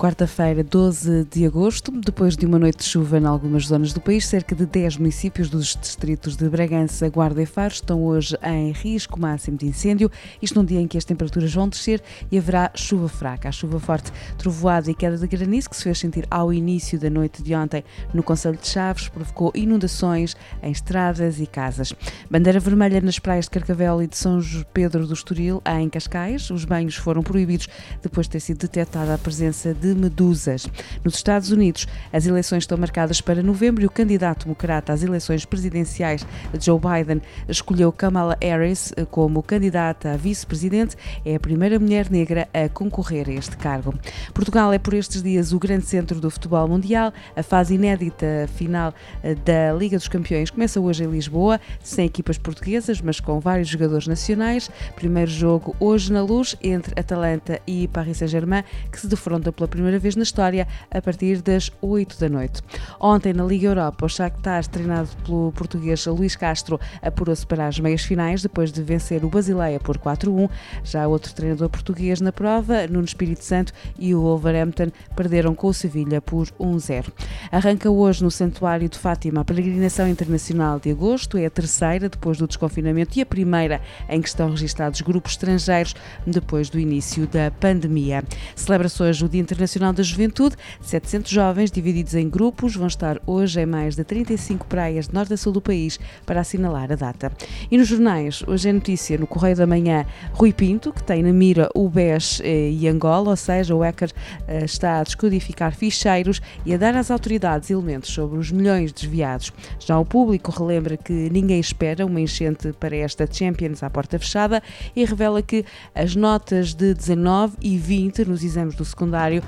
Quarta-feira, 12 de agosto, depois de uma noite de chuva em algumas zonas do país, cerca de 10 municípios dos distritos de Bragança, Guarda e Faro estão hoje em risco máximo de incêndio. Isto num dia em que as temperaturas vão descer e haverá chuva fraca. A chuva forte, trovoada e queda de granizo que se fez sentir ao início da noite de ontem no Conselho de Chaves provocou inundações em estradas e casas. Bandeira vermelha nas praias de Carcavel e de São Pedro do Estoril, em Cascais. Os banhos foram proibidos depois de ter sido detectada a presença de de medusas. Nos Estados Unidos, as eleições estão marcadas para novembro e o candidato democrata às eleições presidenciais, Joe Biden, escolheu Kamala Harris como candidata a vice-presidente. É a primeira mulher negra a concorrer a este cargo. Portugal é por estes dias o grande centro do futebol mundial. A fase inédita final eh, da Liga dos Campeões começa hoje em Lisboa, sem equipas portuguesas, mas com vários jogadores nacionais. Primeiro jogo hoje na luz entre Atalanta e Paris Saint-Germain, que se defrontam pela primeira primeira vez na história, a partir das 8 da noite. Ontem, na Liga Europa, o Shakhtar, treinado pelo português Luís Castro, apurou-se para as meias finais, depois de vencer o Basileia por 4-1. Já outro treinador português na prova, Nuno Espírito Santo e o Wolverhampton, perderam com o Sevilha por 1-0. Arranca hoje no Santuário de Fátima a peregrinação internacional de agosto, é a terceira depois do desconfinamento e a primeira em que estão registados grupos estrangeiros depois do início da pandemia. Celebra-se hoje o Dia Internacional Internacional da Juventude. 700 jovens, divididos em grupos, vão estar hoje em mais de 35 praias de norte a sul do país para assinalar a data. E nos jornais, hoje é notícia no Correio da Manhã, Rui Pinto, que tem na mira o BES eh, e Angola, ou seja, o hacker eh, está a descodificar ficheiros e a dar às autoridades elementos sobre os milhões desviados. Já o público relembra que ninguém espera uma enchente para esta Champions à porta fechada e revela que as notas de 19 e 20 nos exames do secundário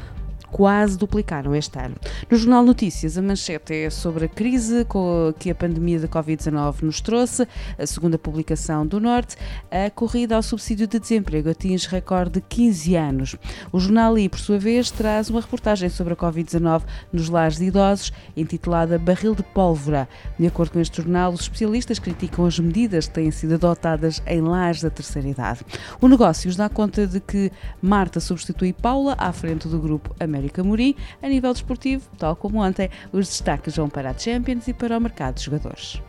quase duplicaram este ano. No Jornal Notícias, a manchete é sobre a crise que a pandemia da Covid-19 nos trouxe. A segunda publicação do Norte, a corrida ao subsídio de desemprego atinge recorde de 15 anos. O Jornal I, por sua vez, traz uma reportagem sobre a Covid-19 nos lares de idosos, intitulada Barril de Pólvora. De acordo com este jornal, os especialistas criticam as medidas que têm sido adotadas em lares da terceira idade. O Negócios dá conta de que Marta substitui Paula à frente do grupo América Mourinho. A nível desportivo, tal como ontem, os destaques vão para a Champions e para o mercado de jogadores.